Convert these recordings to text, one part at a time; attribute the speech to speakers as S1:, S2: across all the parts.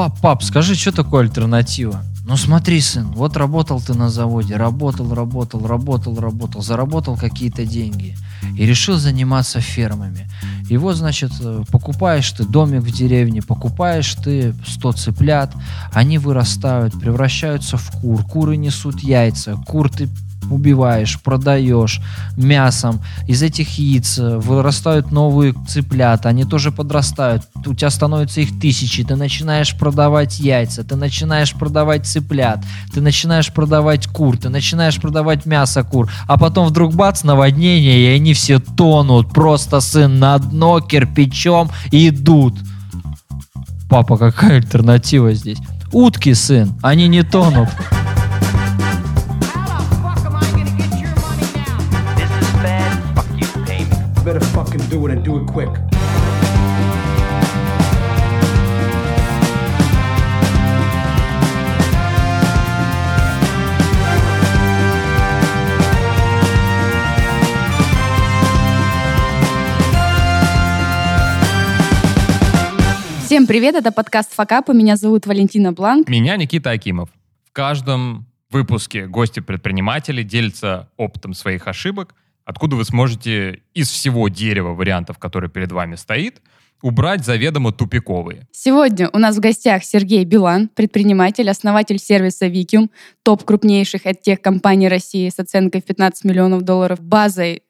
S1: пап, пап, скажи, что такое альтернатива? Ну смотри, сын, вот работал ты на заводе, работал, работал, работал, работал, заработал какие-то деньги и решил заниматься фермами. И вот, значит, э, покупаешь ты домик в деревне, покупаешь ты 100 цыплят, они вырастают, превращаются в кур, куры несут яйца, кур ты убиваешь, продаешь мясом. Из этих яиц э, вырастают новые цыплята, они тоже подрастают. У тебя становится их тысячи, ты начинаешь продавать яйца, ты начинаешь продавать цыплят, ты начинаешь продавать кур, ты начинаешь продавать мясо кур, а потом вдруг бац, наводнение, и они все тонут, просто сын на дно кирпичом идут. Папа, какая альтернатива здесь? Утки, сын, они не тонут.
S2: Better fucking do it and do it quick.
S3: Всем привет, это подкаст «Факапы». Меня зовут Валентина Бланк.
S4: Меня Никита Акимов. В каждом выпуске гости-предприниматели делятся опытом своих ошибок – откуда вы сможете из всего дерева вариантов, который перед вами стоит, убрать заведомо тупиковые.
S3: Сегодня у нас в гостях Сергей Билан, предприниматель, основатель сервиса Викиум, топ крупнейших от тех компаний России с оценкой в 15 миллионов долларов, базой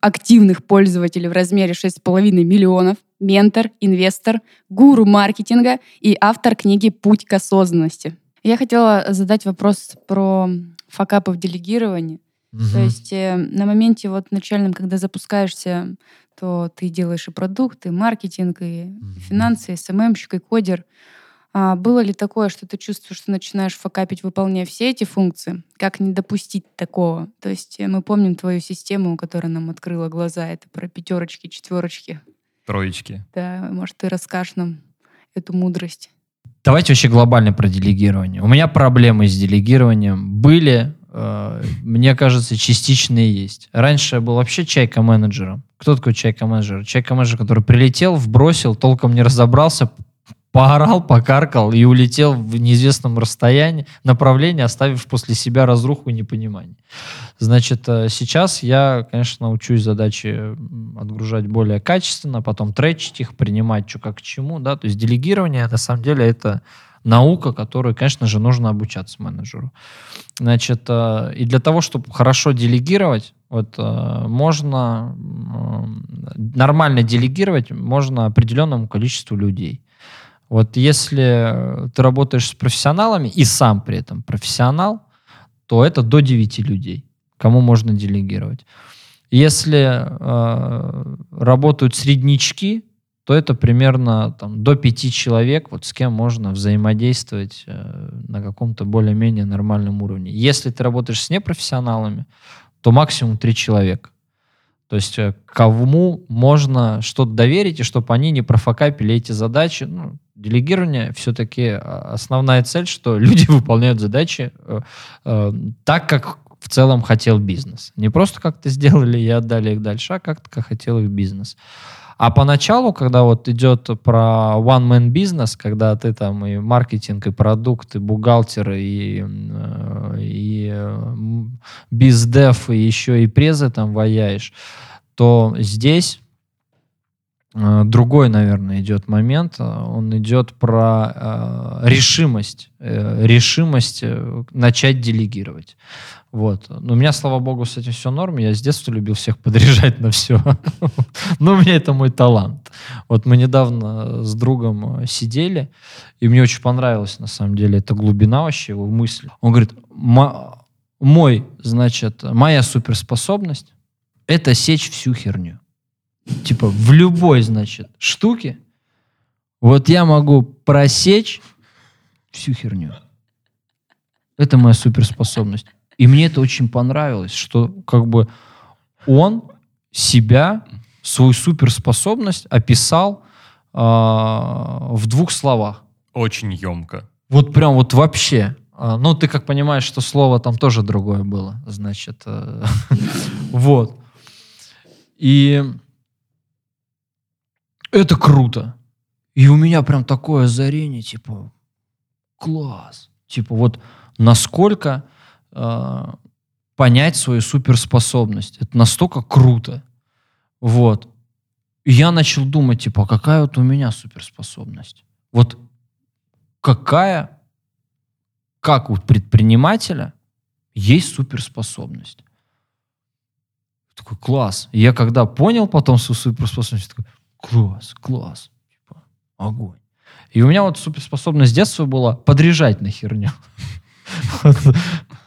S3: активных пользователей в размере 6,5 миллионов, ментор, инвестор, гуру маркетинга и автор книги «Путь к осознанности». Я хотела задать вопрос про факапы в делегировании. Угу. То есть э, на моменте вот начальном, когда запускаешься, то ты делаешь и продукт, и маркетинг, и угу. финансы, и СММщик, и кодер. А было ли такое, что ты чувствуешь, что начинаешь факапить, выполняя все эти функции? Как не допустить такого? То есть э, мы помним твою систему, которая нам открыла глаза. Это про пятерочки, четверочки.
S4: Троечки.
S3: Да, может, ты расскажешь нам эту мудрость.
S1: Давайте вообще глобально про делегирование. У меня проблемы с делегированием были, мне кажется, частичные есть. Раньше я был вообще чайка-менеджером. Кто такой чайка-менеджер? Чайка-менеджер, который прилетел, вбросил, толком не разобрался, поорал, покаркал и улетел в неизвестном расстоянии, направлении, оставив после себя разруху и непонимание. Значит, э, сейчас я, конечно, учусь задачи отгружать более качественно, потом тречить их, принимать что как к чему, да, то есть делегирование, на самом деле, это наука, которую, конечно же, нужно обучаться менеджеру. Значит, э, и для того, чтобы хорошо делегировать, вот э, можно нормально делегировать можно определенному количеству людей. Вот если ты работаешь с профессионалами и сам при этом профессионал, то это до 9 людей, кому можно делегировать. Если э, работают среднячки, то это примерно там, до пяти человек, вот с кем можно взаимодействовать э, на каком-то более-менее нормальном уровне. Если ты работаешь с непрофессионалами, то максимум три человека. То есть э, кому можно что-то доверить, и чтобы они не профокапили эти задачи. Ну, делегирование все-таки а, основная цель, что люди выполняют задачи э, э, так, как в целом хотел бизнес. Не просто как-то сделали и отдали их дальше, а как-то как хотел их бизнес. А поначалу, когда вот идет про one-man бизнес, когда ты там и маркетинг, и продукт, и бухгалтер, и, э, и э, бездев, и еще и презы там ваяешь, то здесь э, другой, наверное, идет момент. Он идет про решимость, решимость начать делегировать. Вот. Но у меня, слава богу, с этим все норм. Я с детства любил всех подряжать на все. Но у меня это мой талант. Вот мы недавно с другом э, сидели, и мне очень понравилась, на самом деле, эта глубина вообще его мысли. Он говорит, мой, значит, моя суперспособность — это сечь всю херню. Типа в любой, значит, штуке вот я могу просечь всю херню. Это моя суперспособность. И мне это очень понравилось, что как бы он себя, свою суперспособность описал э, в двух словах.
S4: Очень емко.
S1: Вот прям вот вообще. А, ну, ты как понимаешь, что слово там тоже другое было, значит. Э, вот. И это круто. И у меня прям такое озарение, типа, класс. Типа вот насколько э, понять свою суперспособность. Это настолько круто. Вот. И я начал думать, типа, а какая вот у меня суперспособность? Вот какая, как у предпринимателя есть суперспособность? Такой, класс. И я когда понял потом свою суперспособность, такой, класс, класс. Типа, огонь. И у меня вот суперспособность с детства была подряжать на херню.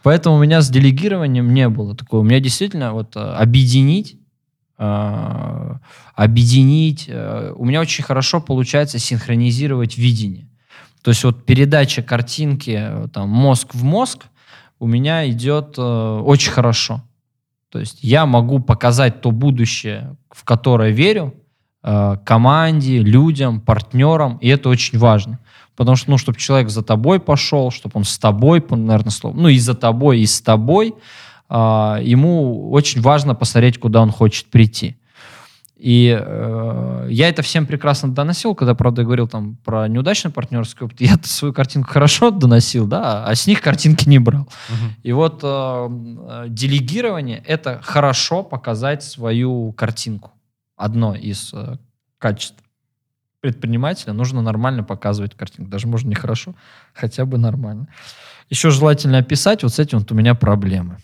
S1: Поэтому у меня с делегированием не было такого. У меня действительно вот э, объединить, э, объединить. э, У меня очень хорошо получается синхронизировать видение. То есть вот передача картинки там мозг в мозг у меня идет очень хорошо. То есть я могу показать то будущее, в которое верю, команде, людям, партнерам, и это очень важно. Потому что, ну, чтобы человек за тобой пошел, чтобы он с тобой, наверное, слово, ну, и за тобой, и с тобой, а, ему очень важно посмотреть, куда он хочет прийти. И э, я это всем прекрасно доносил, когда, правда, я говорил там про неудачный партнерский опыт. Я свою картинку хорошо доносил, да, а с них картинки не брал. И вот э, э, делегирование — это хорошо показать свою картинку. Одно из э, качеств предпринимателя нужно нормально показывать картинку. Даже можно не хорошо, хотя бы нормально. Еще желательно описать, вот с этим вот у меня проблемы.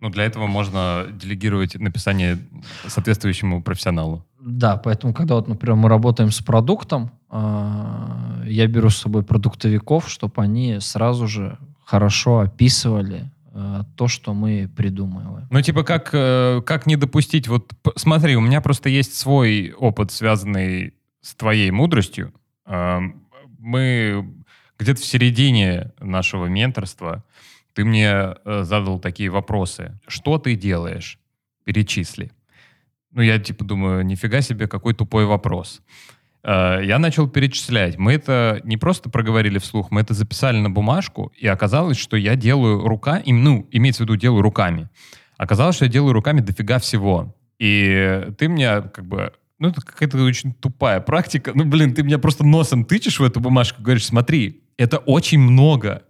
S4: Ну, для этого можно делегировать написание соответствующему профессионалу.
S1: Да, поэтому, когда вот, например, мы работаем с продуктом, э, я беру с собой продуктовиков, чтобы они сразу же хорошо описывали э, то, что мы придумываем.
S4: Ну, типа, как, э, как не допустить... Вот смотри, у меня просто есть свой опыт, связанный с твоей мудростью. Мы где-то в середине нашего менторства ты мне э, задал такие вопросы. Что ты делаешь? Перечисли. Ну, я типа думаю, нифига себе, какой тупой вопрос. Э, Я начал перечислять. Мы это не просто проговорили вслух, мы это записали на бумажку, и оказалось, что я делаю рука, ну, имеется в виду, делаю руками. Оказалось, что я делаю руками дофига всего. И ты мне как бы... Ну, это какая-то очень тупая практика. Ну, блин, ты меня просто носом тычешь в эту бумажку, говоришь, смотри, это очень много.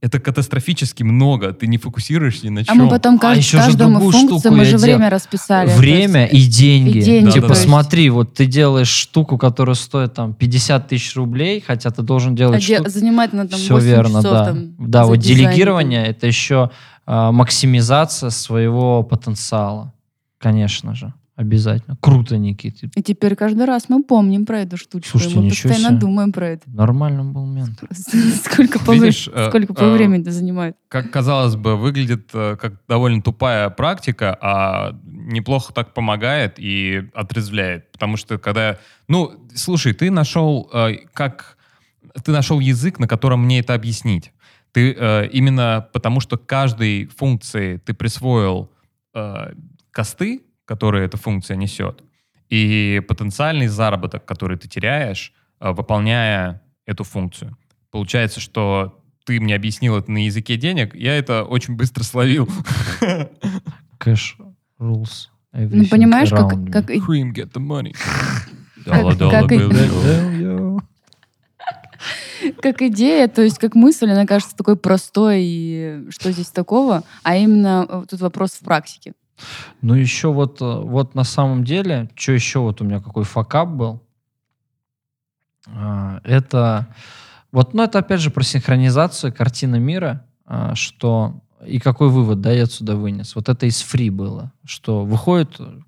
S4: Это катастрофически много. Ты не фокусируешься ни на
S3: А
S4: чем.
S3: мы потом
S1: А
S3: кажд-
S1: еще же
S3: каждому функцию,
S1: штуку
S3: мы же
S1: дел-
S3: время расписали.
S1: Время
S3: есть,
S1: и деньги.
S3: и деньги,
S1: Типа,
S4: то есть-
S1: смотри, вот ты делаешь штуку, которая стоит там 50 тысяч рублей, хотя ты должен
S3: а
S1: делать
S3: де-
S1: штуку.
S3: занимает на там
S1: Все
S3: 8
S1: верно,
S3: часов
S1: да.
S3: там
S1: да, вот
S3: дизайн,
S1: делегирование это еще а, максимизация своего потенциала. Конечно же. Обязательно. Круто, Никит.
S3: И теперь каждый раз мы помним про эту штучку.
S1: Слушайте,
S3: мы постоянно
S1: себе.
S3: думаем про это.
S1: Нормально был ментор.
S3: Сколько по,
S4: Видишь, э,
S3: сколько по
S4: э,
S3: времени это занимает?
S4: как казалось бы, выглядит э, как довольно тупая практика, а неплохо так помогает и отрезвляет. Потому что когда... Ну, слушай, ты нашел э, как... Ты нашел язык, на котором мне это объяснить. Ты э, именно потому, что каждой функции ты присвоил э, косты, которые эта функция несет, и потенциальный заработок, который ты теряешь, э, выполняя эту функцию. Получается, что ты мне объяснил это на языке денег, я это очень быстро словил.
S1: Cash rules.
S3: Ну, понимаешь, как, как
S4: Cream, get the money. Dollar, dollar bill.
S3: как идея, то есть как мысль, она кажется такой простой, и что здесь такого, а именно э, тут вопрос в практике.
S1: Ну, еще вот, э, вот на самом деле, что еще вот у меня какой факап был, а, это вот, ну, это опять же про синхронизацию картины мира, а, что и какой вывод, да, я отсюда вынес. Вот это из фри было, что выходит э,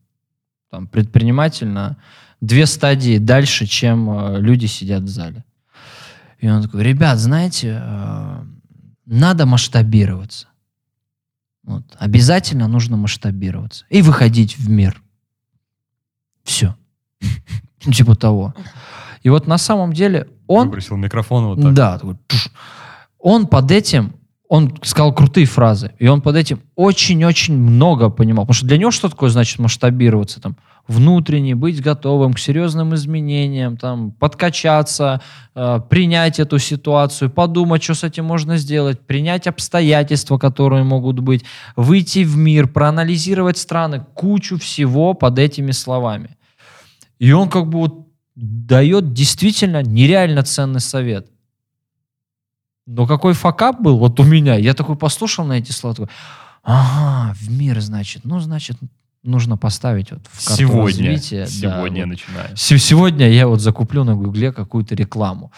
S1: там, предприниматель на две стадии дальше, чем э, люди сидят в зале. И он такой, ребят, знаете, надо масштабироваться. Вот. Обязательно нужно масштабироваться и выходить в мир. Все. Ну, Типа того. И вот на самом деле он...
S4: Выбросил микрофон вот так.
S1: Да, такой, он под этим, он сказал крутые фразы, и он под этим очень-очень много понимал. Потому что для него что такое значит масштабироваться? Там, внутренне, быть готовым к серьезным изменениям, там, подкачаться, э, принять эту ситуацию, подумать, что с этим можно сделать, принять обстоятельства, которые могут быть, выйти в мир, проанализировать страны, кучу всего под этими словами. И он как бы вот дает действительно нереально ценный совет. Но какой факап был вот у меня, я такой послушал на эти слова, такой, ага, в мир, значит, ну, значит, нужно поставить вот в карту
S4: Сегодня.
S1: развития. да,
S4: Сегодня
S1: вот.
S4: начинаю.
S1: Се- Сегодня я вот закуплю на Гугле какую-то рекламу.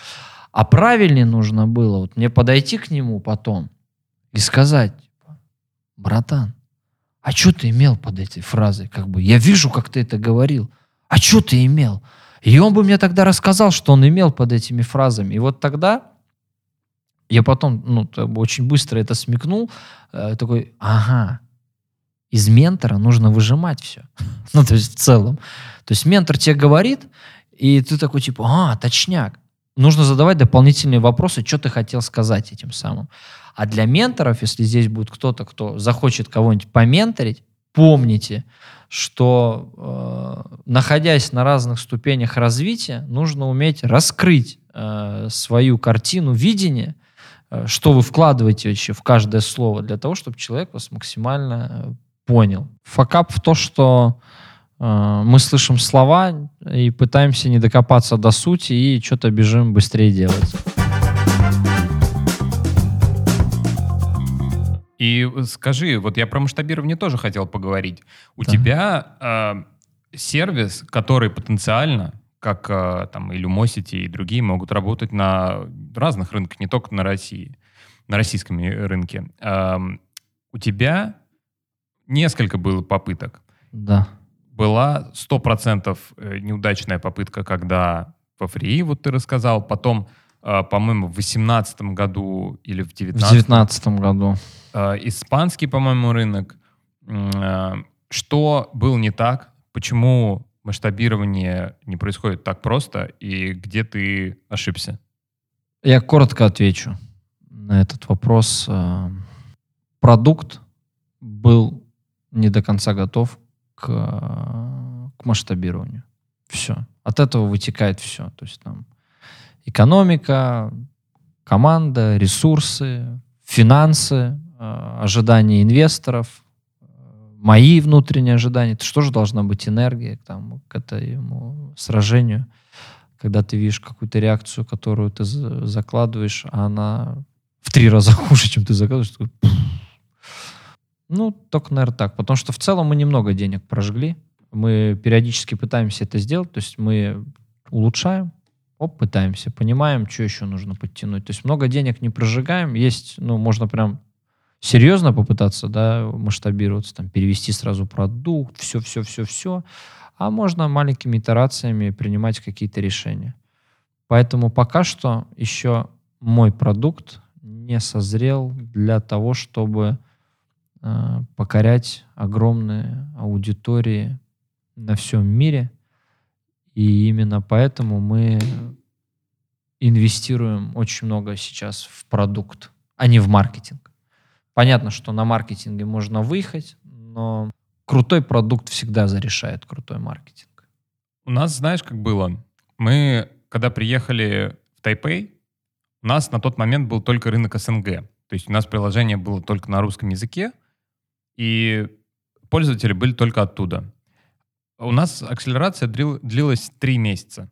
S1: А правильнее нужно было вот мне подойти к нему потом и сказать, типа, братан, а что ты имел под этой фразой? Как бы я вижу, как ты это говорил. А что ты имел? И он бы мне тогда рассказал, что он имел под этими фразами. И вот тогда я потом, ну, очень быстро это смекнул, э, такой, ага, из ментора нужно выжимать все. ну, то есть в целом. То есть ментор тебе говорит, и ты такой типа, а, точняк. Нужно задавать дополнительные вопросы, что ты хотел сказать этим самым. А для менторов, если здесь будет кто-то, кто захочет кого-нибудь поменторить, помните, что э, находясь на разных ступенях развития, нужно уметь раскрыть э, свою картину видения, э, что вы вкладываете вообще в каждое слово для того, чтобы человек вас максимально э, понял. Факап в то, что э, мы слышим слова и пытаемся не докопаться до сути и что-то бежим быстрее делать.
S4: И скажи, вот я про масштабирование тоже хотел поговорить. У
S1: Да.
S4: тебя э, сервис, который потенциально, как э, там и Lumosity, и другие, могут работать на разных рынках, не только на России, на российском и- рынке. Эм, у тебя несколько было попыток.
S1: Да.
S4: Была 100% э, неудачная попытка, когда во фри, вот ты рассказал, потом, э, по-моему, в 2018 году или в
S1: В
S4: 2019
S1: девятнадцатом году.
S4: э, испанский, по-моему, рынок. Что было не так? Почему масштабирование не происходит так просто? И где ты ошибся?
S1: Я коротко отвечу на этот вопрос. Продукт был не до конца готов к, э, к масштабированию. Все. От этого вытекает все. То есть там экономика, команда, ресурсы, финансы, э, ожидания инвесторов, э, мои внутренние ожидания. Это что же должна быть энергия там, к этому сражению? когда ты видишь какую-то реакцию, которую ты за- закладываешь, а она в три раза хуже, чем ты закладываешь. Ну, только, наверное, так. Потому что в целом мы немного денег прожгли. Мы периодически пытаемся это сделать. То есть мы улучшаем, оп, пытаемся, понимаем, что еще нужно подтянуть. То есть много денег не прожигаем. Есть, ну, можно прям серьезно попытаться, да, масштабироваться, там, перевести сразу продукт, все-все-все-все а можно маленькими итерациями принимать какие-то решения. Поэтому пока что еще мой продукт не созрел для того, чтобы покорять огромные аудитории на всем мире. И именно поэтому мы инвестируем очень много сейчас в продукт, а не в маркетинг. Понятно, что на маркетинге можно выехать, но крутой продукт всегда зарешает крутой маркетинг.
S4: У нас, знаешь, как было? Мы, когда приехали в Тайпей, у нас на тот момент был только рынок СНГ. То есть у нас приложение было только на русском языке, и пользователи были только оттуда. У нас акселерация дрил- длилась три месяца.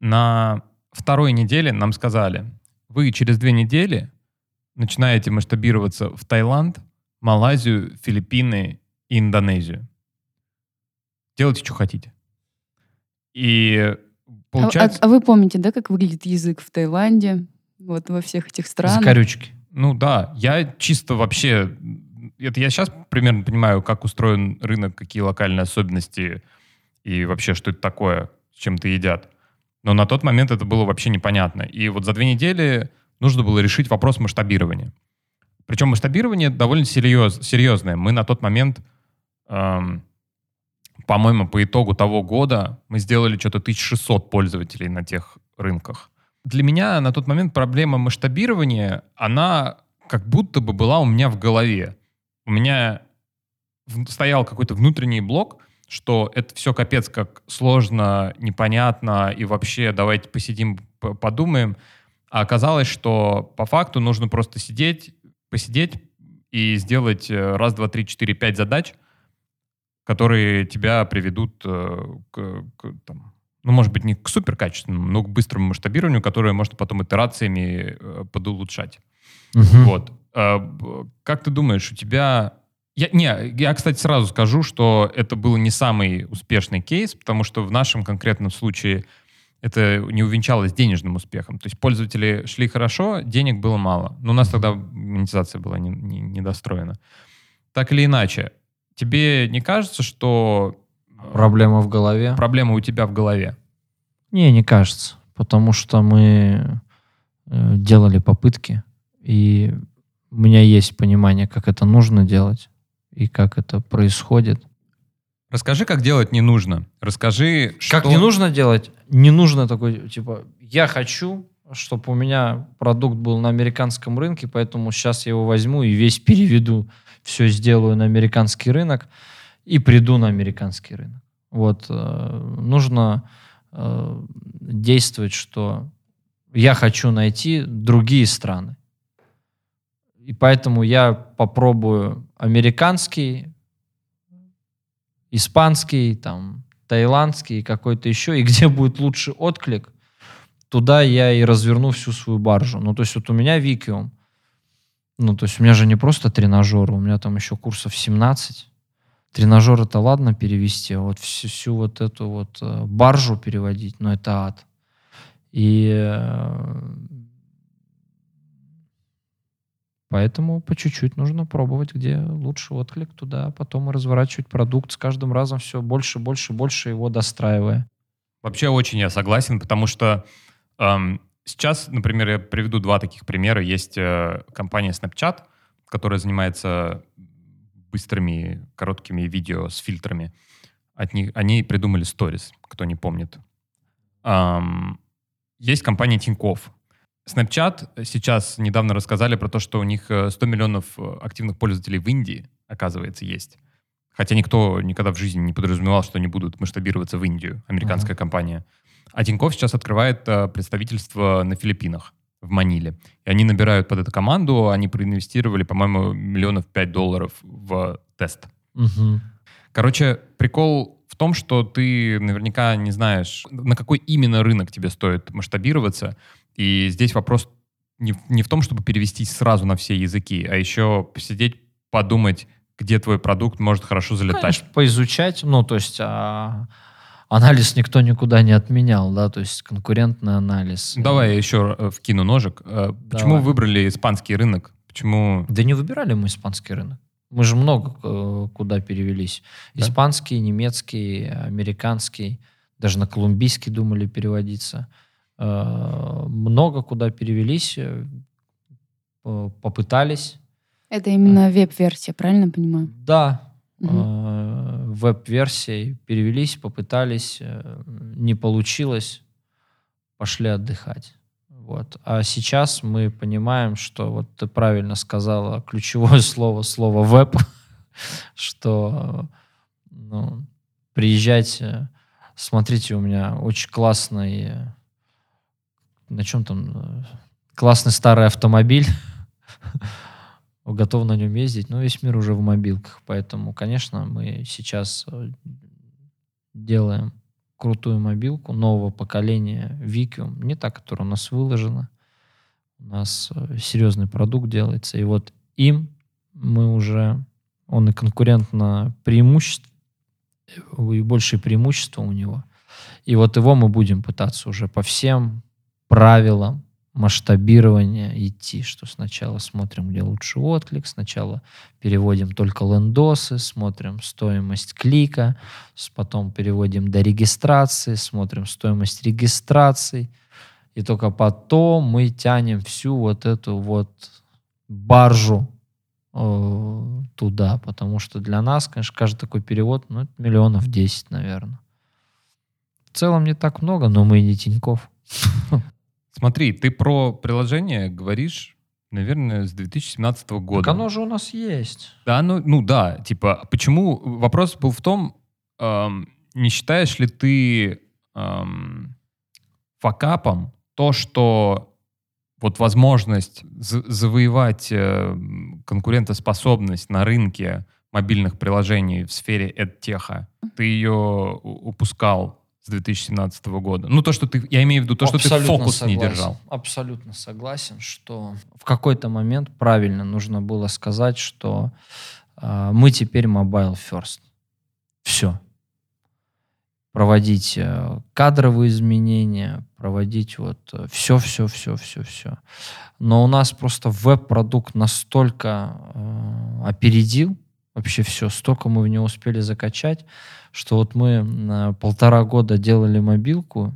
S4: На второй неделе нам сказали, вы через две недели начинаете масштабироваться в Таиланд, Малайзию, Филиппины и Индонезию. Делайте, что хотите. И
S3: А-
S4: получается...
S3: А, а вы помните, да, как выглядит язык в Таиланде? Вот во всех этих странах.
S1: Закорючки.
S4: Ну да, я чисто вообще... Это я сейчас примерно понимаю, как устроен рынок, какие локальные особенности и вообще, что это такое, с чем то едят. Но на тот момент это было вообще непонятно. И вот за две недели нужно было решить вопрос масштабирования. Причем масштабирование довольно серьез, серьезное. Мы на тот момент, эм, по-моему, по итогу того года мы сделали что-то 1600 пользователей на тех рынках. Для меня на тот момент проблема масштабирования, она как будто бы была у меня в голове. У меня стоял какой-то внутренний блок, что это все капец как сложно, непонятно, и вообще давайте посидим, подумаем. А оказалось, что по факту нужно просто сидеть, посидеть и сделать э, раз, два, три, четыре, пять задач, которые тебя приведут э, к, к, там, ну, может быть, не к суперкачественному, но к быстрому масштабированию, которое можно потом итерациями э, подулучшать.
S1: Мгм.
S4: Вот. А, Как ты думаешь, у тебя... Я, не, я, кстати, сразу скажу, что это был не самый успешный кейс, потому что в нашем конкретном случае это не увенчалось денежным успехом. То есть пользователи шли хорошо, денег было мало. Но у нас тогда монетизация была не- не- недостроена. Так или иначе, тебе не кажется, что э,
S1: Проблема в голове.
S4: проблема у тебя в голове?
S1: Не, не кажется. Потому что мы э, делали попытки, и у меня есть понимание, как это нужно делать и как это происходит.
S4: Расскажи, как делать не нужно. Расскажи,
S1: Как
S4: что...
S1: не нужно делать? Не нужно такой, типа, я хочу, чтобы у меня продукт был на американском рынке, поэтому сейчас я его возьму и весь переведу, все сделаю на американский рынок и приду на американский рынок. Вот э, нужно э, действовать, что я хочу найти другие страны. И поэтому я попробую американский, испанский, там, таиландский, какой-то еще, и где будет лучший отклик, туда я и разверну всю свою баржу. Ну, то есть вот у меня Викиум, ну, то есть у меня же не просто тренажеры, у меня там еще курсов 17. Тренажер это ладно перевести, а вот всю, всю вот эту вот э, баржу переводить, ну, это ад. И э, Поэтому по чуть-чуть нужно пробовать, где лучший отклик туда, потом и разворачивать продукт с каждым разом все больше, больше, больше его достраивая.
S4: Вообще очень я согласен, потому что эм, сейчас, например, я приведу два таких примера. Есть э, компания Snapchat, которая занимается быстрыми, короткими видео с фильтрами. От них, они придумали Stories, кто не помнит. Ам, есть компания Тинькофф. Snapchat сейчас недавно рассказали про то, что у них э, 100 миллионов э, активных пользователей в Индии, оказывается, есть. Хотя никто никогда в жизни не подразумевал, что они будут масштабироваться в Индию, американская компания. А Тинькофф сейчас открывает э, представительство на Филиппинах, в Маниле. И они набирают под эту команду, они проинвестировали, по-моему, миллионов пять долларов в тест. Короче, прикол в том, что ты наверняка не знаешь, на какой именно рынок тебе стоит масштабироваться. И здесь вопрос не, не в том, чтобы перевестись сразу на все языки, а еще посидеть, подумать, где твой продукт может хорошо залетать.
S1: Конечно, поизучать, ну, то есть а, анализ никто никуда не отменял, да, то есть конкурентный анализ.
S4: Давай я еще э, вкину ножик. Э, Почему
S1: Давай.
S4: выбрали испанский рынок? Почему...
S1: Да не выбирали мы испанский рынок. Мы же много э, куда перевелись.
S4: Да?
S1: Испанский, немецкий, американский, даже на колумбийский думали переводиться. Э, много куда перевелись, э, э, попытались.
S3: Это именно веб-версия, правильно понимаю?
S1: Да, э, веб-версией перевелись, попытались, э, не получилось, пошли отдыхать. Вот. А сейчас мы понимаем, что вот ты правильно сказала ключевое слово, слово веб, что э, ну, приезжайте, смотрите, у меня очень классный, э, на чем там, э, классный старый автомобиль, готов на нем ездить, но весь мир уже в мобилках, поэтому, конечно, мы сейчас э, делаем крутую мобилку нового поколения Викиум, не та, которая у нас выложена. У нас э, серьезный продукт делается, и вот им мы уже, он и конкурентно преимущество, и большее преимущество у него. И вот его мы будем пытаться уже по всем правилам масштабирования идти, что сначала смотрим, где лучший отклик, сначала переводим только лендосы, смотрим стоимость клика, потом переводим до регистрации, смотрим стоимость регистраций, и только потом мы тянем всю вот эту вот баржу э, туда, потому что для нас, конечно, каждый такой перевод, ну, это миллионов 10, наверное. В целом не так много, но мы не Тиньков.
S4: Смотри, ты про приложение говоришь, наверное, с 2017 года.
S1: Так оно же у нас есть.
S4: Да, ну, ну да, типа, почему... Вопрос был в том, эм, не считаешь ли ты эм, факапом то, что вот возможность за- завоевать э, конкурентоспособность на рынке мобильных приложений в сфере эдтеха, ты ее упускал с 2017 года? Ну, то, что ты... Я имею в виду то, что ты фокус не
S1: согласен.
S4: держал.
S1: Абсолютно согласен, что в какой-то момент правильно нужно было сказать, что э, мы теперь mobile first. Все. Проводить э, кадровые изменения, проводить вот все, все, все, все, все. Но у нас просто веб-продукт настолько э, опередил вообще все, столько мы в него успели закачать, что вот мы э, полтора года делали мобилку,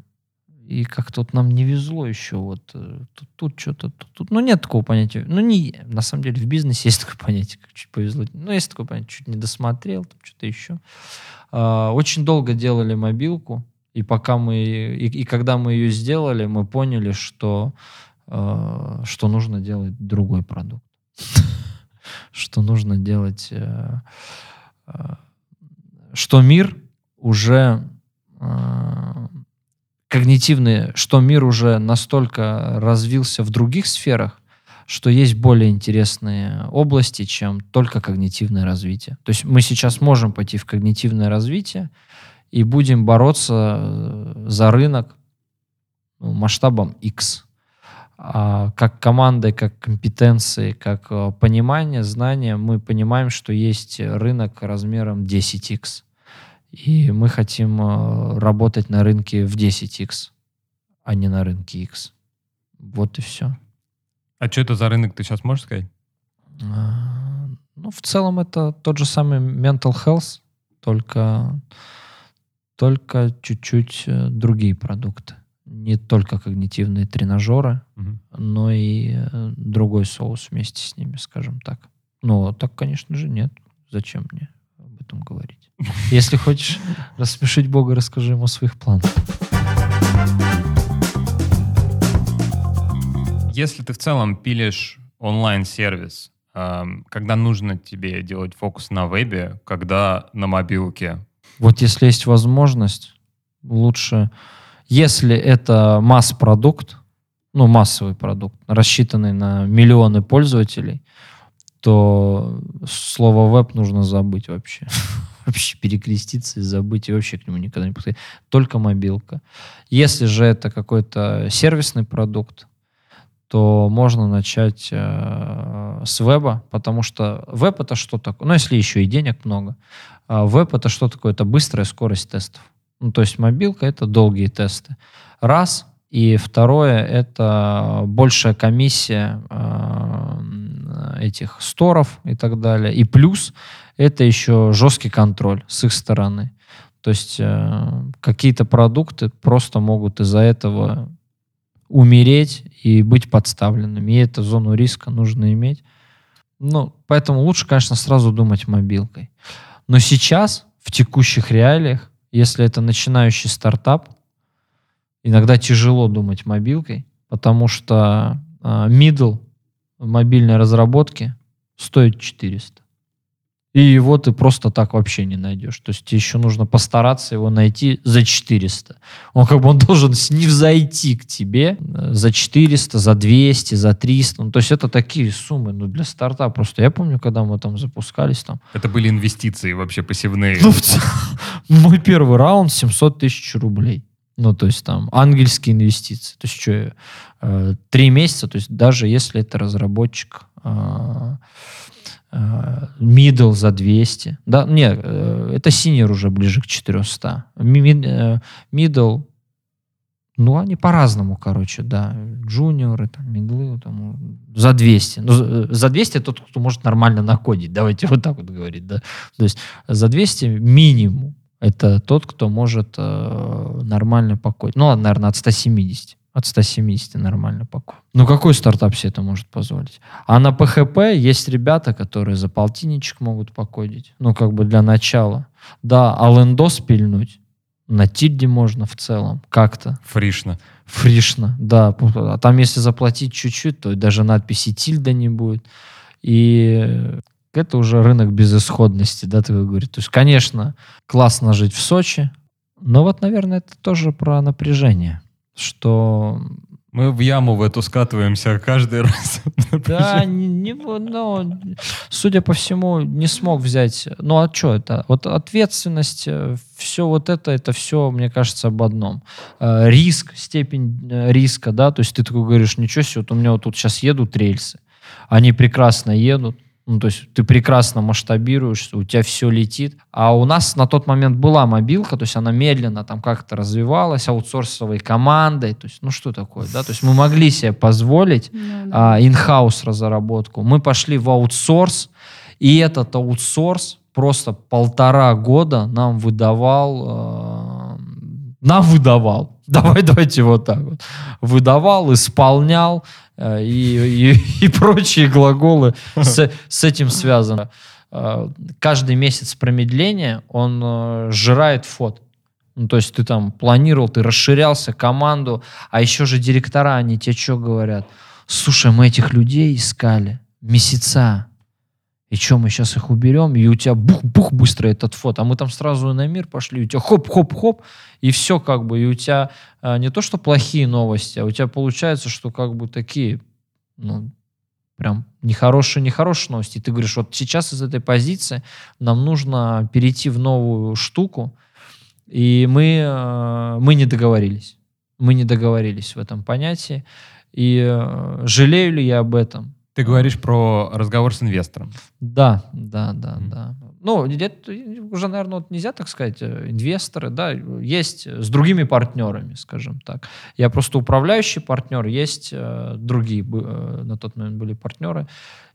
S1: и как-то вот нам не везло еще вот э, тут, тут что-то, тут, тут. Ну, нет такого понятия. Ну, не, на самом деле в бизнесе есть такое понятие, как чуть повезло. Ну, есть такое понятие, чуть не досмотрел, там что-то еще. А, очень долго делали мобилку, и пока мы, и, и когда мы ее сделали, мы поняли, что, э, что нужно делать другой продукт. Что нужно делать... Что мир уже э, когнитивные, что мир уже настолько развился в других сферах, что есть более интересные области, чем только когнитивное развитие. То есть мы сейчас можем пойти в когнитивное развитие и будем бороться э, за рынок ну, масштабом X. А как командой, как компетенции, как э, понимание, знание, мы понимаем, что есть рынок размером 10x. И мы хотим э, работать на рынке в 10x, а не на рынке x. Вот и все.
S4: А что это за рынок, ты сейчас можешь сказать?
S1: А, Ну, в целом это тот же самый mental health, только, только чуть-чуть э, другие продукты. Не только когнитивные тренажеры,
S4: Мгм.
S1: но и э, другой соус вместе с ними, скажем так. Ну, так, конечно же, нет. Зачем мне этом говорить? Если хочешь рассмешить Бога, расскажи ему о своих планах.
S4: Если ты в целом пилишь онлайн-сервис, эм, когда нужно тебе делать фокус на вебе, когда на мобилке,
S1: Вот если есть возможность, лучше, если это масс-продукт, ну, массовый продукт, рассчитанный на миллионы пользователей, то слово веб нужно забыть вообще. Вообще перекреститься и забыть, и вообще к нему никогда не подходить. Только мобилка. Если же это какой-то сервисный продукт, то можно начать э, с веба, потому что веб это что такое? Ну, если еще и денег много. А веб это что такое? Это быстрая скорость тестов. Ну, то есть мобилка это долгие тесты. Раз. И второе это большая комиссия э, этих сторов и так далее. И плюс это еще жесткий контроль с их стороны. То есть э, какие-то продукты просто могут из-за этого умереть и быть подставленными. И эту зону риска нужно иметь. Ну, поэтому лучше, конечно, сразу думать мобилкой. Но сейчас, в текущих реалиях, если это начинающий стартап, иногда тяжело думать мобилкой, потому что э, middle мобильной разработки стоит 400. И его ты просто так вообще не найдешь. То есть тебе еще нужно постараться его найти за 400. Он как бы он должен снизойти к тебе э, за 400, за 200, за 300. Ну, то есть это такие суммы ну, для старта. Просто я помню, когда мы там запускались, там,
S4: это были инвестиции вообще пассивные.
S1: ну, в мой первый раунд 700 тысяч рублей. Ну, то есть там ангельские инвестиции. То есть что, э, три месяца, то есть даже если это разработчик э, э, middle за 200. Да, не, это senior уже ближе к 400. Ми- ми- э, Middle, ну, они по-разному, короче, да. Джуниоры, там, мидлы, там, за 200. Ну, за 200 тот, кто может нормально накодить. Давайте вот так вот говорить, да. То есть за 200 минимум это тот, кто может э, нормально покодить. Ну, ладно, наверное, от 170. От 170 нормально покодить. Ну, какой стартап себе это может позволить? А на PHP есть ребята, которые за полтинничек могут покодить. Ну, как бы для начала. Да, а лендос пильнуть на тильде можно в целом. Как-то.
S4: Фришно.
S1: Фришно, да. А там, если заплатить чуть-чуть, то даже надписи тильда не будет. И это уже рынок безысходности, да, ты говоришь. То есть, конечно, классно жить в Сочи, но вот, наверное, это тоже про напряжение, что
S4: Мы в яму в эту скатываемся каждый раз.
S1: Да, не, не- ну, судя по всему, не смог взять. Ну а что это? Вот ответственность, все вот это, это все, мне кажется, об одном. Э, Риск, степень э, риска, да, то есть ты такой говоришь, ничего себе, вот у меня вот тут сейчас едут рельсы, они прекрасно едут, ну, то есть ты прекрасно масштабируешься, у тебя все летит. А у нас на тот момент была мобилка, то есть она медленно там как-то развивалась, аутсорсовой командой. То есть, ну что такое, да? То есть мы могли себе позволить
S3: Ну, да.
S1: а, разработку. Мы пошли в аутсорс, и этот аутсорс просто полтора года нам выдавал, э, нам выдавал, давай, давайте вот так вот, выдавал, исполнял и, и, и прочие глаголы с, с этим связаны. Э, Каждый месяц промедления, он э, сжирает фот. Ну, то есть ты там планировал, ты расширялся, команду, а еще же директора, они тебе что говорят? Слушай, мы этих людей искали месяца. И что, мы сейчас их уберем, и у тебя бух-бух быстро этот фот, а мы там сразу на мир пошли, у тебя хоп-хоп-хоп, и все как бы, и у тебя а, не то, что плохие новости, а у тебя получается, что как бы такие, ну, прям нехорошие-нехорошие новости. И ты говоришь, вот сейчас из этой позиции нам нужно перейти в новую штуку, и мы, э, мы не договорились. Мы не договорились в этом понятии. И э, жалею ли я об этом?
S4: Ты говоришь про разговор с инвестором.
S1: Да, да, да,
S4: Мгм.
S1: да. Ну, где-то уже, наверное, вот нельзя так сказать, э, инвесторы, да, есть с другими партнерами, скажем так. Я просто управляющий партнер, есть э, другие э, на тот момент были партнеры,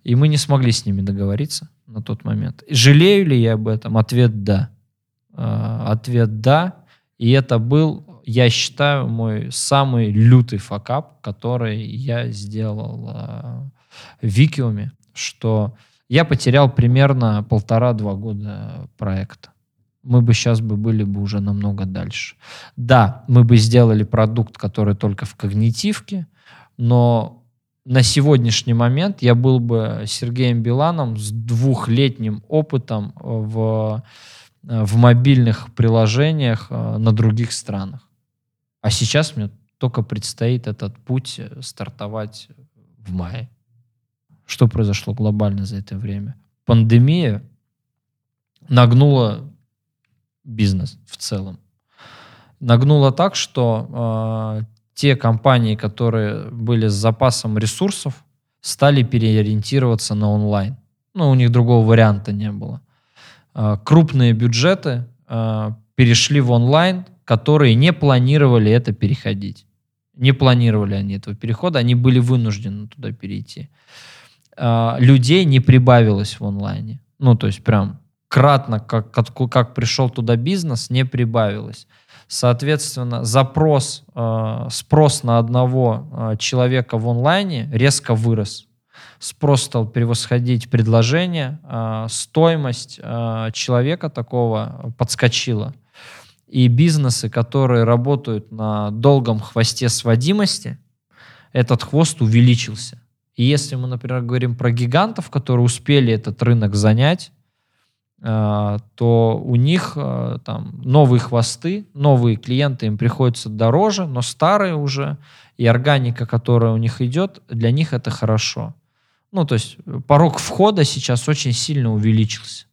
S1: и мы не смогли с ними договориться на тот момент. Жалею ли я об этом? Ответ да. Э, ответ да. И это был, я считаю, мой самый лютый факап, который я сделал э, Викиуме, что я потерял примерно полтора-два года проекта. Мы бы сейчас бы были бы уже намного дальше. Да, мы бы сделали продукт, который только в когнитивке, но на сегодняшний момент я был бы Сергеем Биланом с двухлетним опытом в, в мобильных приложениях э, на других странах. А сейчас мне только предстоит этот путь э, стартовать в мае. Что произошло глобально за это время? Пандемия нагнула бизнес в целом. Нагнула так, что э, те компании, которые были с запасом ресурсов, стали переориентироваться на онлайн. Ну, у них другого варианта не было. Э, крупные бюджеты э, перешли в онлайн, которые не планировали это переходить. Не планировали они этого перехода, они были вынуждены туда перейти. Э, людей не прибавилось в онлайне. Ну, то есть прям кратно, как, как, как пришел туда бизнес, не прибавилось. Соответственно, запрос, э, спрос на одного э, человека в онлайне резко вырос. Спрос стал превосходить предложение, э, стоимость э, человека такого подскочила. И бизнесы, которые работают на долгом хвосте сводимости, этот хвост увеличился. И если мы, например, говорим про гигантов, которые успели этот рынок занять, э, то у них э, там новые хвосты, новые клиенты им приходятся дороже, но старые уже, и органика, которая у них идет, для них это хорошо. Ну, то есть э, порог входа сейчас очень сильно увеличился.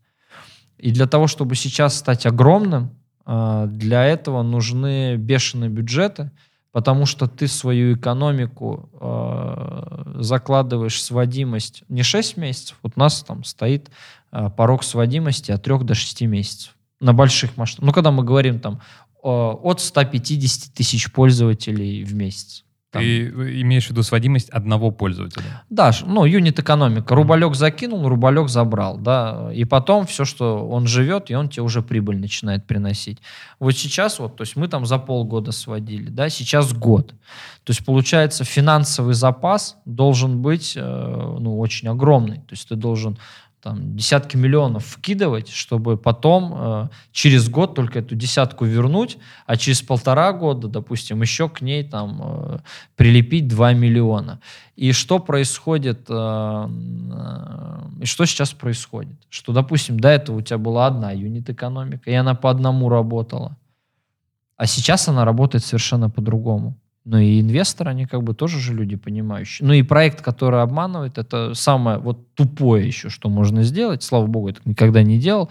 S1: И для того, чтобы сейчас стать огромным, для этого нужны бешеные бюджеты, потому что ты свою экономику э, закладываешь сводимость не 6 месяцев, вот у нас там стоит э, порог сводимости от 3 до 6 месяцев на больших масштабах. Ну, когда мы говорим там э, от 150 тысяч пользователей в месяц. Там.
S4: Ты имеешь в виду сводимость одного пользователя?
S1: Да, ну, юнит экономика. Рублек закинул, рублек забрал, да. И потом все, что он живет, и он тебе уже прибыль начинает приносить. Вот сейчас вот, то есть мы там за полгода сводили, да, сейчас год. То есть получается финансовый запас должен быть, э, ну, очень огромный. То есть ты должен там десятки миллионов вкидывать, чтобы потом э, через год только эту десятку вернуть, а через полтора года, допустим, еще к ней там э, прилепить 2 миллиона. И что происходит, э, э, и что сейчас происходит? Что, допустим, до этого у тебя была одна юнит-экономика, и она по одному работала. А сейчас она работает совершенно по-другому. Ну и инвесторы, они как бы тоже же люди понимающие. Ну и проект, который обманывает, это самое вот тупое еще, что можно сделать. Слава богу, я так никогда не делал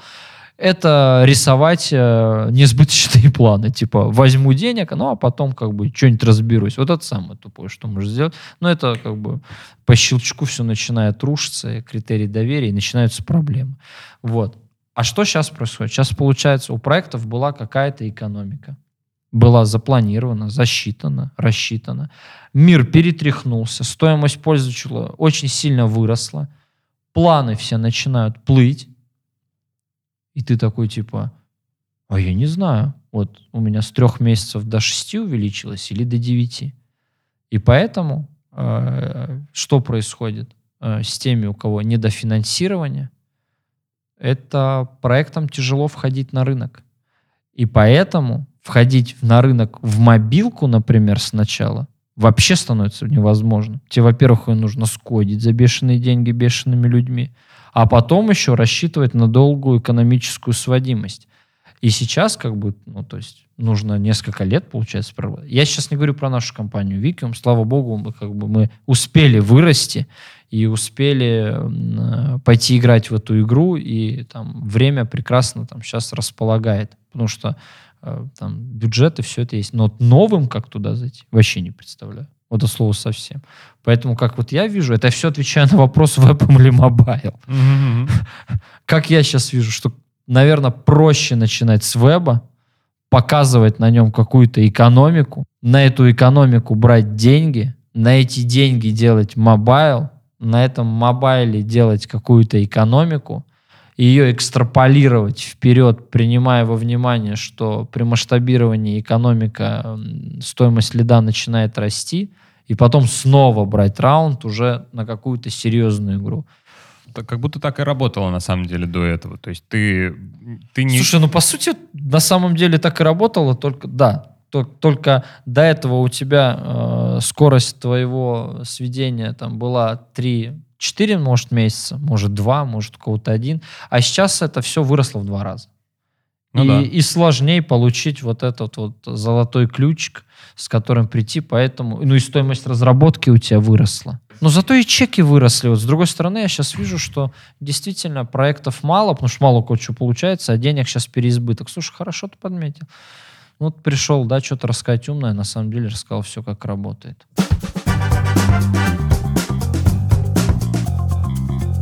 S1: это рисовать э, несбыточные планы. Типа, возьму денег, ну, а потом как бы что-нибудь разберусь. Вот это самое тупое, что можно сделать. Но это как бы по щелчку все начинает рушиться, критерии доверия, и начинаются проблемы. Вот. А что сейчас происходит? Сейчас, получается, у проектов была какая-то экономика. Была запланирована, засчитана, рассчитана. Мир перетряхнулся, стоимость пользователя очень сильно выросла. Планы все начинают плыть и ты такой типа, а я не знаю, вот у меня с трех месяцев до шести увеличилось или до девяти. И поэтому э, что происходит э, с теми, у кого недофинансирование, это проектам тяжело входить на рынок. И поэтому входить на рынок в мобилку, например, сначала, вообще становится невозможно. Тебе, во-первых, нужно скодить за бешеные деньги бешеными людьми а потом еще рассчитывать на долгую экономическую сводимость. И сейчас как бы, ну, то есть нужно несколько лет, получается, проработать. Я сейчас не говорю про нашу компанию Викиум. Слава богу, мы, как бы, мы успели вырасти и успели э, пойти играть в эту игру, и там время прекрасно там сейчас располагает, потому что там бюджет и все это есть. Но вот новым как туда зайти, вообще не представляю. Вот это сложно совсем. Поэтому, как вот я вижу, это все отвечаю на вопрос, веб или mobile. Mm-hmm. Как я сейчас вижу, что, наверное, проще начинать с веба, показывать на нем какую-то экономику, на эту экономику брать деньги, на эти деньги делать mobile, на этом мобайле делать какую-то экономику, ее экстраполировать вперед, принимая во внимание, что при масштабировании экономика, стоимость лида начинает расти, и потом снова брать раунд уже на какую-то серьезную игру.
S4: Как будто так и работало на самом деле до этого. То есть ты, ты не...
S1: Слушай, ну по сути на самом деле так и работало, только да, только до этого у тебя э, скорость твоего сведения там была 3 4, может, месяца, может, 2, может, у кого-то один. А сейчас это все выросло в два раза. Ну, и, да. и сложнее получить вот этот вот золотой ключик, с которым прийти, поэтому... Ну и стоимость разработки у тебя выросла. Но зато и чеки выросли. Вот с другой стороны, я сейчас вижу, что действительно проектов мало, потому что мало кое что получается, а денег сейчас переизбыток. Слушай, хорошо ты подметил. Вот пришел, да, что-то рассказать умное, на самом деле рассказал все, как работает.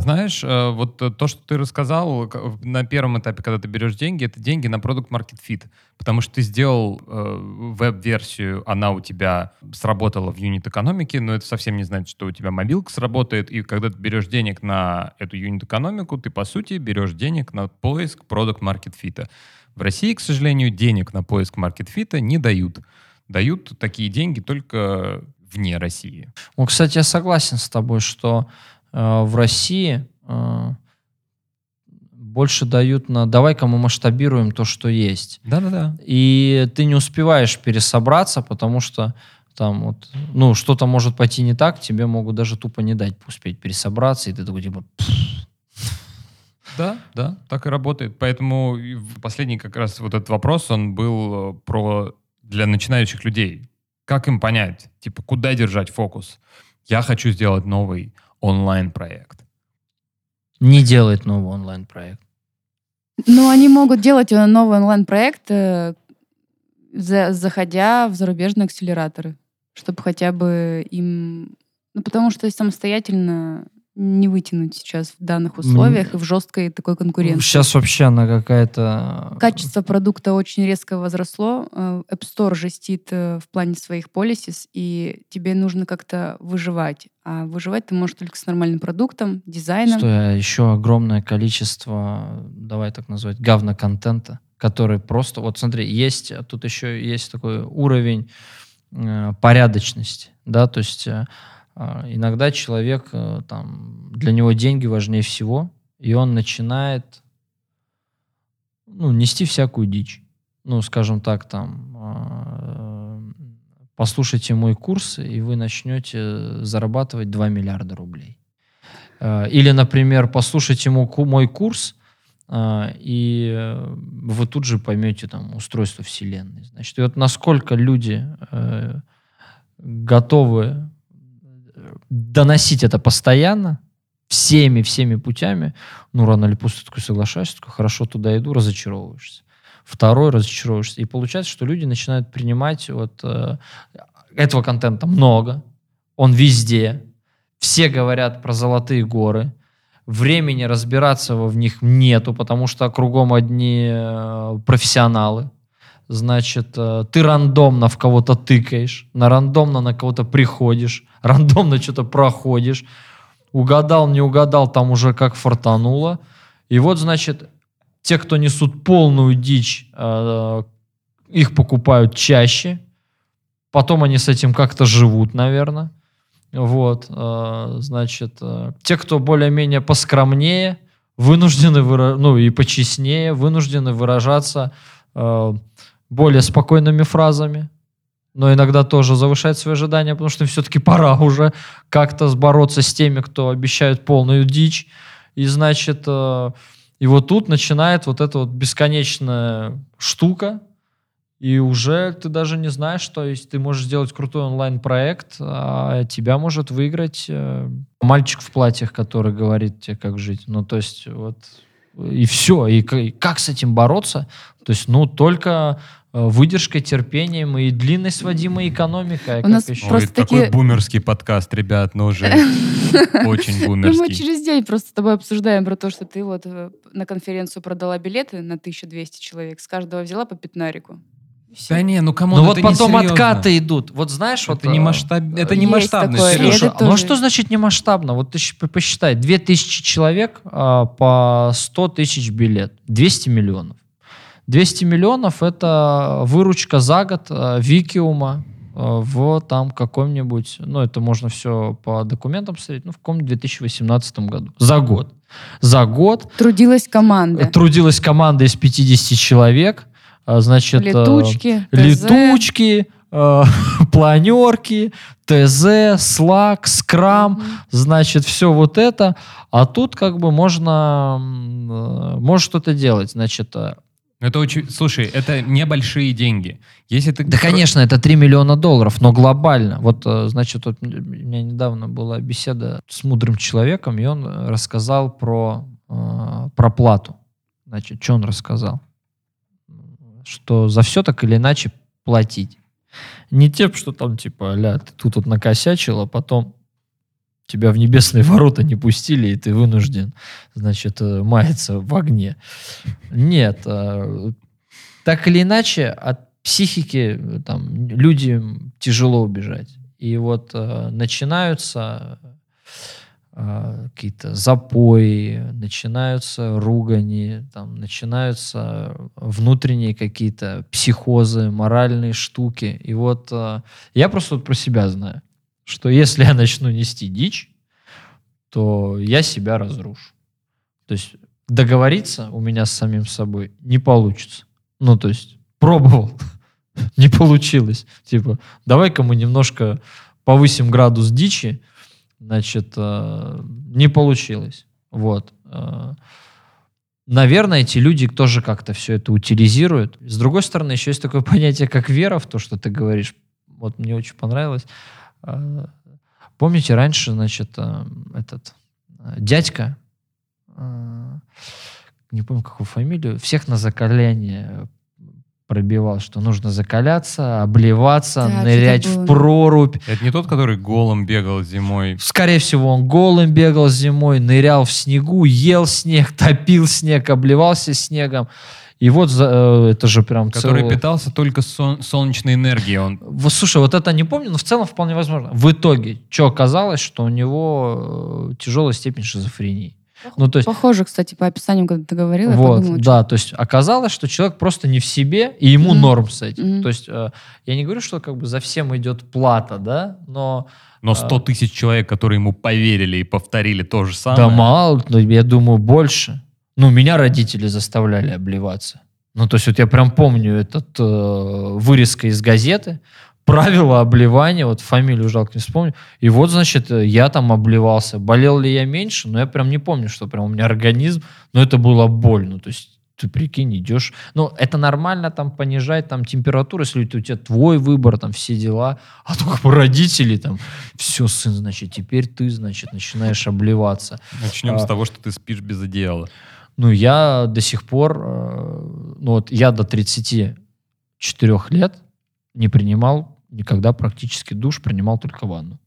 S4: Знаешь, э, вот то, что ты рассказал на первом этапе, когда ты берешь деньги, это деньги на продукт Market Fit. Потому что ты сделал э, веб-версию, она у тебя сработала в юнит-экономике, но это совсем не значит, что у тебя мобилка сработает. И когда ты берешь денег на эту юнит-экономику, ты, по сути, берешь денег на поиск продукт Market Fit. В России, к сожалению, денег на поиск Market Fit не дают. Дают такие деньги только вне России.
S1: Ну, кстати, я согласен с тобой, что в России э, больше дают на давай-ка мы масштабируем то, что есть.
S4: Да-да-да.
S1: И ты не успеваешь пересобраться, потому что там вот, ну, что-то может пойти не так, тебе могут даже тупо не дать успеть пересобраться, и ты такой типа...
S4: Да, да, так и работает. Поэтому последний как раз вот этот вопрос, он был э, про для начинающих людей. Как им понять, типа, куда держать фокус? Я хочу сделать новый онлайн-проект?
S1: Не делает новый онлайн-проект.
S3: Ну, они могут делать новый онлайн-проект, э, заходя в зарубежные акселераторы, чтобы хотя бы им... Ну, потому что самостоятельно не вытянуть сейчас в данных условиях ну, и в жесткой такой конкуренции.
S1: Сейчас вообще она какая-то...
S3: Качество продукта очень резко возросло. Э, App Store жестит э, в плане своих policies, и тебе нужно как-то выживать. А выживать ты можешь только с нормальным продуктом, дизайном.
S1: Что еще огромное количество, давай так назвать, говно-контента, который просто... Вот смотри, есть, тут еще есть такой уровень э, порядочности, да, то есть э, а, иногда человек, э, там, для него деньги важнее всего, и он начинает ну, нести всякую дичь. Ну, скажем так, там, а, послушайте мой курс, и вы начнете зарабатывать 2 миллиарда рублей. А, или, например, послушайте мой курс, и вы тут же поймете там устройство Вселенной. Значит, и вот насколько люди э, готовы доносить это постоянно, всеми, всеми путями, ну, рано или поздно такой соглашаешься, такой, хорошо, туда иду, разочаровываешься. Второй разочаровываешься. И получается, что люди начинают принимать вот э, этого контента много, он везде, все говорят про золотые горы, времени разбираться в них нету, потому что кругом одни э, профессионалы. Значит, э, ты рандомно в кого-то тыкаешь, на рандомно на кого-то приходишь, рандомно что-то проходишь, угадал, не угадал, там уже как фартануло. И вот, значит, те, кто несут полную дичь, э, их покупают чаще, потом они с этим как-то живут, наверное. Вот, э, значит, те, кто более-менее поскромнее, вынуждены, выра- ну и почестнее, вынуждены выражаться более спокойными фразами, но иногда тоже завышать свои ожидания, потому что все-таки пора уже как-то бороться с теми, кто обещают полную дичь. И значит, э, и вот тут начинает вот эта вот бесконечная штука, и уже ты даже не знаешь, то есть ты можешь сделать крутой онлайн-проект, а тебя может выиграть э, мальчик в платьях, который говорит тебе, как жить. Ну, то есть вот и все. И, как с этим бороться? То есть, ну, только э, выдержкой, терпением и длинной сводимой экономикой. а
S3: У
S1: как
S3: нас
S1: еще?
S3: просто
S4: Ой, такой
S3: такие-
S4: бумерский подкаст, ребят, но уже очень
S3: Ну, мы
S4: бумерский.
S3: через день просто с тобой обсуждаем про то, что ты вот э, на конференцию продала билеты на 1200 человек, с каждого взяла по пятнарику. Всё.
S4: Да не, ну кому
S1: Ну вот потом откаты идут. Вот знаешь, вот...
S4: Это не
S1: э,
S4: масштаб, это не масштабно.
S1: Слушай, ну а что значит не масштабно? Вот ты посчитай, 2000 человек а, по 100 тысяч билет, 200 миллионов. 200 миллионов это выручка за год а, Викиума а, в там каком-нибудь, ну это можно все по документам смотреть, ну в каком-нибудь 2018 году. За год. За год
S3: Трудилась команда.
S1: трудилась команда из 50 человек, а, значит... э,
S3: Летучки, ТЗ.
S1: летучки, э, планерки, ТЗ, Slack, Scrum,
S3: Мгм.
S1: значит, все вот это. А тут как бы можно, э, можешь что-то делать. Значит, э,
S4: Это очень, слушай, это небольшие деньги. Если ты
S1: да, конечно, это 3 миллиона долларов, но глобально. Вот, э, значит, вот у меня недавно была беседа с мудрым человеком, и он э, рассказал про, э, про плату. Значит, что он рассказал? Что за все так или иначе платить. Не тем, что там, типа, ля, ты тут вот накосячил, а потом тебя в небесные ворота не пустили, и ты вынужден, значит, э, маяться в огне. Нет. э, Так или иначе, от психики э, там, людям тяжело убежать. И вот э, начинаются какие-то запои, начинаются ругани, там, начинаются внутренние какие-то психозы, моральные штуки. И вот э, я просто вот про себя знаю, что если я начну нести дичь, то я себя разрушу. То есть договориться у меня с самим собой не получится. Ну, то есть пробовал, не получилось. Типа, давай-ка мы немножко повысим градус дичи, значит, э, не получилось. Вот. Э, Наверное, эти люди тоже как-то все это утилизируют. С другой стороны, еще есть такое понятие, как вера в то, что ты говоришь. Вот мне очень понравилось. Э, Помните, раньше, значит, этот дядька, не помню, какую фамилию, всех на закаляние пробивал, что нужно закаляться, обливаться,
S3: Да,
S1: нырять в прорубь.
S4: Это не тот, который голым бегал зимой.
S1: Скорее всего, он голым бегал зимой, нырял в снегу, ел снег, топил снег, обливался снегом. И вот э, это же прям
S4: Который
S1: целый-
S4: питался только сон- солнечной энергией. Он
S1: Вот, слушай, вот это не помню, но в целом вполне возможно. В итоге, что оказалось, что у него э, тяжелая степень шизофрении. Ну, то есть,
S3: Похоже, кстати, по описанию, когда ты говорила, я
S1: вот,
S3: подумала,
S1: да, то есть оказалось, что человек просто не в себе, и ему
S3: Мгм.
S1: норм с этим.
S3: Мгм.
S1: То есть э, я не говорю, что как бы за всем идет плата, да, но
S4: Но 100 тысяч человек, которые ему поверили и повторили то же самое.
S1: да мало, ну, я думаю, больше. Ну, меня родители заставляли обливаться. Ну, то есть вот я прям помню этот э, вырезка из газеты, правила обливания, вот фамилию жалко не вспомню. И вот, значит, э, я там обливался. Болел ли я меньше? Но я прям не помню, что прям у меня организм, но это было больно. То есть ты прикинь, идешь. Ну, это нормально там понижать там температуру, если у тебя твой выбор, там все дела. А только родители там, все, сын, значит, теперь ты, значит, начинаешь обливаться.
S4: Начнем
S1: А.
S4: с того, что ты спишь без одеяла.
S1: Ну, я до сих пор, э, ну вот я до 34 лет не принимал никогда практически душ, принимал только ванну.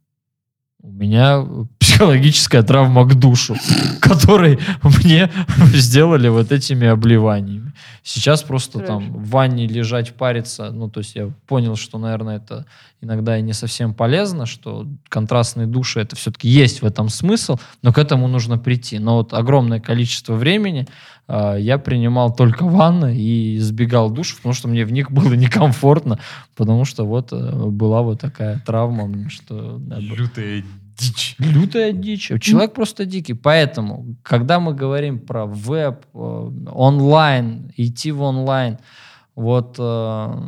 S1: У меня психологическая травма к душу, которой мне сделали вот этими обливаниями. Сейчас просто там
S3: Трэш.
S1: в ванне лежать, париться, ну, то есть я понял, что, наверное, это иногда и не совсем полезно, что контрастные души, это все-таки есть в этом смысл, но к этому нужно прийти. Но вот огромное количество времени а, я принимал только ванны и избегал душ, потому что мне в них было некомфортно, потому что вот э, была вот такая травма, что надо было-
S4: Лютая дичь.
S1: Лютая дичь. Человек просто дикий. Поэтому, когда мы говорим про веб, э, онлайн, идти в онлайн, вот э,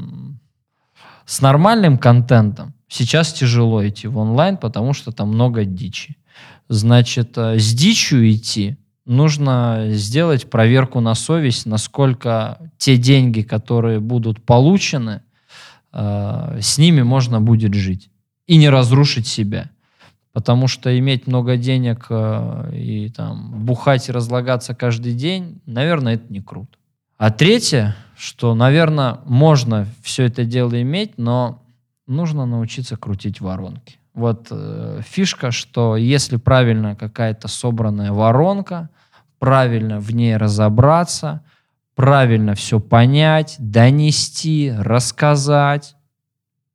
S1: с нормальным контентом сейчас тяжело идти в онлайн, потому что там много дичи. Значит, э, с дичью идти нужно сделать проверку на совесть, насколько те деньги, которые будут получены, э, с ними можно будет жить и не разрушить себя. Потому что иметь много денег э, и там бухать и разлагаться каждый день, наверное, это не круто. А третье, что, наверное, можно все это дело иметь, но нужно научиться крутить воронки. Вот э, фишка, что если правильно какая-то собранная воронка, правильно в ней разобраться, правильно все понять, донести, рассказать,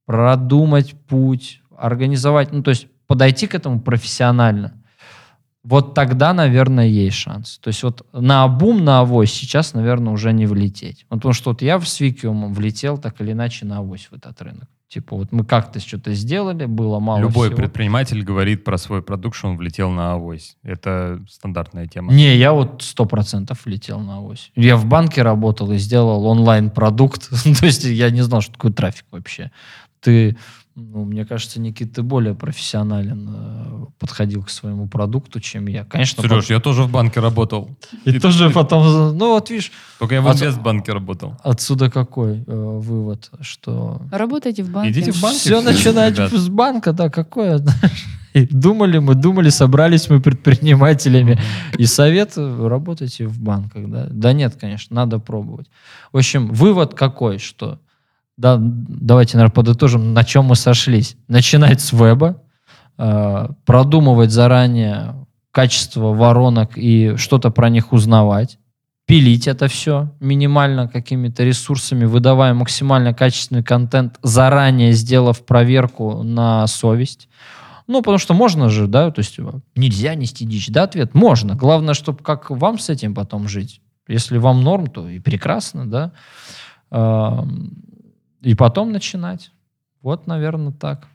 S1: продумать путь, организовать, ну то есть подойти к этому профессионально, вот тогда, наверное, есть шанс. То есть вот на обум, на авось сейчас, наверное, уже не влететь. Вот потому что вот я с Викиумом влетел так или иначе на авось в этот рынок. Типа вот мы как-то что-то сделали, было мало
S4: Любой
S1: всего.
S4: предприниматель говорит про свой продукт, что он влетел на авось. Это стандартная тема.
S1: Не, я вот сто процентов летел на авось. Я в банке работал и сделал онлайн-продукт. То есть я не знал, что такое трафик вообще. Ты, ну, мне кажется, Никит, ты более профессионален э, подходил к своему продукту, чем я. Конечно,
S4: Сереж, я тоже в банке работал.
S1: и, тоже потом, ну вот видишь,
S4: Только я в инвестбанке работал.
S1: отсюда какой э, вывод, что
S3: Работайте в банке.
S4: Идите в банк.
S1: все начинать
S4: ребят.
S1: с банка, да, какое? И Думали мы, думали, собрались мы предпринимателями. И совет э, работайте в банках, да? Да нет, конечно, надо пробовать. В общем, вывод какой, что да, давайте, наверное, подытожим, на чем мы сошлись. Начинать с веба, э, продумывать заранее качество воронок и что-то про них узнавать, пилить это все минимально какими-то ресурсами, выдавая максимально качественный контент, заранее сделав проверку на совесть. Ну, потому что можно же, да, то есть э, нельзя нести дичь, да, ответ? Можно. Главное, чтобы как вам с этим потом жить. Если вам норм, то и прекрасно, да. И потом начинать. Вот, наверное, так.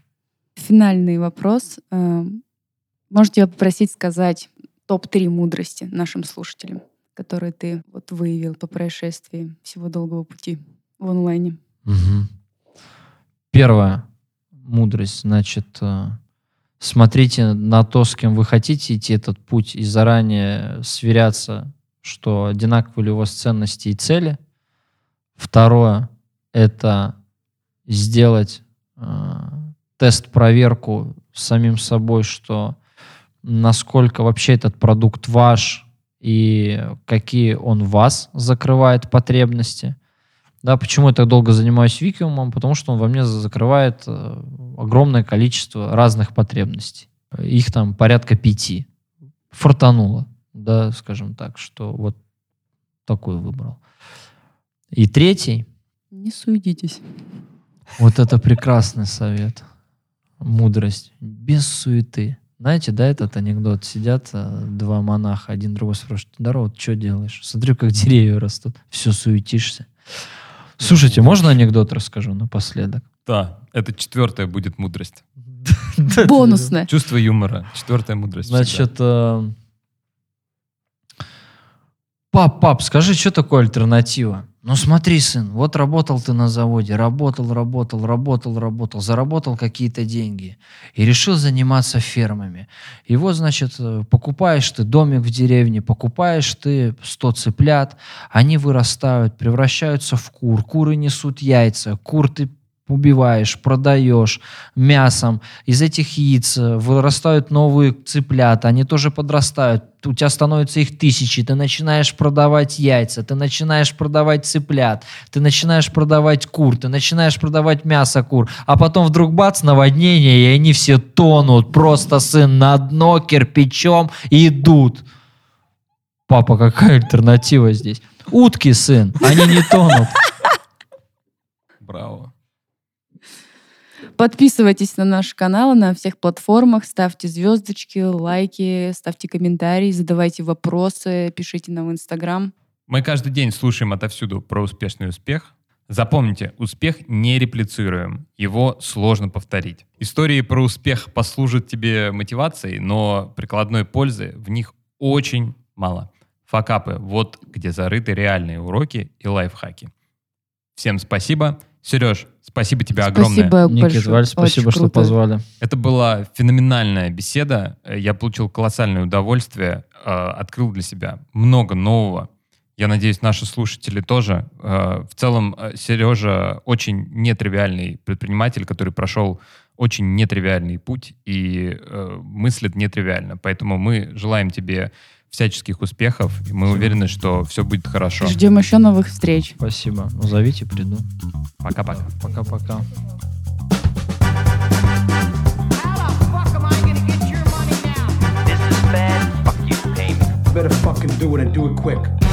S3: Финальный вопрос. Эм, Можете я попросить сказать топ-3 мудрости нашим слушателям, которые ты вот выявил по происшествии всего долгого пути в онлайне?
S1: Мгм. Первая мудрость, значит, э, смотрите на то, с кем вы хотите идти этот путь, и заранее сверяться, что одинаковы ли у вас ценности и цели. Второе — это сделать э, тест-проверку самим собой, что насколько вообще этот продукт ваш и какие он вас закрывает потребности. Да, почему я так долго занимаюсь Викиумом? Потому что он во мне закрывает э, огромное количество разных потребностей. Их там порядка пяти. Фортануло, да, скажем так, что вот такой выбрал. И третий,
S3: Не суетитесь.
S1: Вот это прекрасный совет. Мудрость. Без суеты. Знаете, да, этот анекдот. Сидят э, два монаха, один другой спрашивает, здорово, ты что делаешь? Смотрю, как деревья растут. Все, суетишься. Слушайте, можно анекдот расскажу напоследок?
S4: Да, это четвертая будет мудрость.
S3: Бонусная.
S4: Чувство юмора. Четвертая мудрость.
S1: Значит, э, пап, пап, скажи, что такое альтернатива? Ну смотри, сын, вот работал ты на заводе, работал, работал, работал, работал, заработал какие-то деньги и решил заниматься фермами. И вот, значит, э, покупаешь ты домик в деревне, покупаешь ты 100 цыплят, они вырастают, превращаются в кур, куры несут яйца, кур ты убиваешь, продаешь мясом. Из этих яиц э, вырастают новые цыплята, они тоже подрастают. У тебя становится их тысячи, ты начинаешь продавать яйца, ты начинаешь продавать цыплят, ты начинаешь продавать кур, ты начинаешь продавать мясо кур, а потом вдруг бац, наводнение, и они все тонут, просто сын на дно кирпичом идут. Папа, какая альтернатива здесь? Утки, сын, они не тонут.
S4: Браво.
S3: Подписывайтесь на наш канал на всех платформах, ставьте звездочки, лайки, ставьте комментарии, задавайте вопросы, пишите нам в Инстаграм.
S4: Мы каждый день слушаем отовсюду про успешный успех. Запомните, успех не реплицируем, его сложно повторить. Истории про успех послужат тебе мотивацией, но прикладной пользы в них очень мало. Факапы — вот где зарыты реальные уроки и лайфхаки. Всем спасибо. Сереж, спасибо тебе огромное.
S3: Спасибо
S1: Никит,
S3: большое.
S1: Валь, спасибо,
S3: Очень
S1: что
S3: круто.
S1: позвали.
S4: Это была феноменальная беседа. Э, Я получил колоссальное удовольствие, э, открыл для себя много нового. Я надеюсь, наши слушатели тоже. Э, В целом, Сережа очень нетривиальный предприниматель, который прошел очень нетривиальный путь и мыслит нетривиально. Поэтому мы желаем тебе всяческих успехов, и мы уверены, что все будет хорошо.
S3: Ждем еще новых встреч.
S1: Спасибо. Ну, зовите, приду.
S4: Пока-пока.
S1: Пока-пока.
S2: Better fucking do it and do it quick.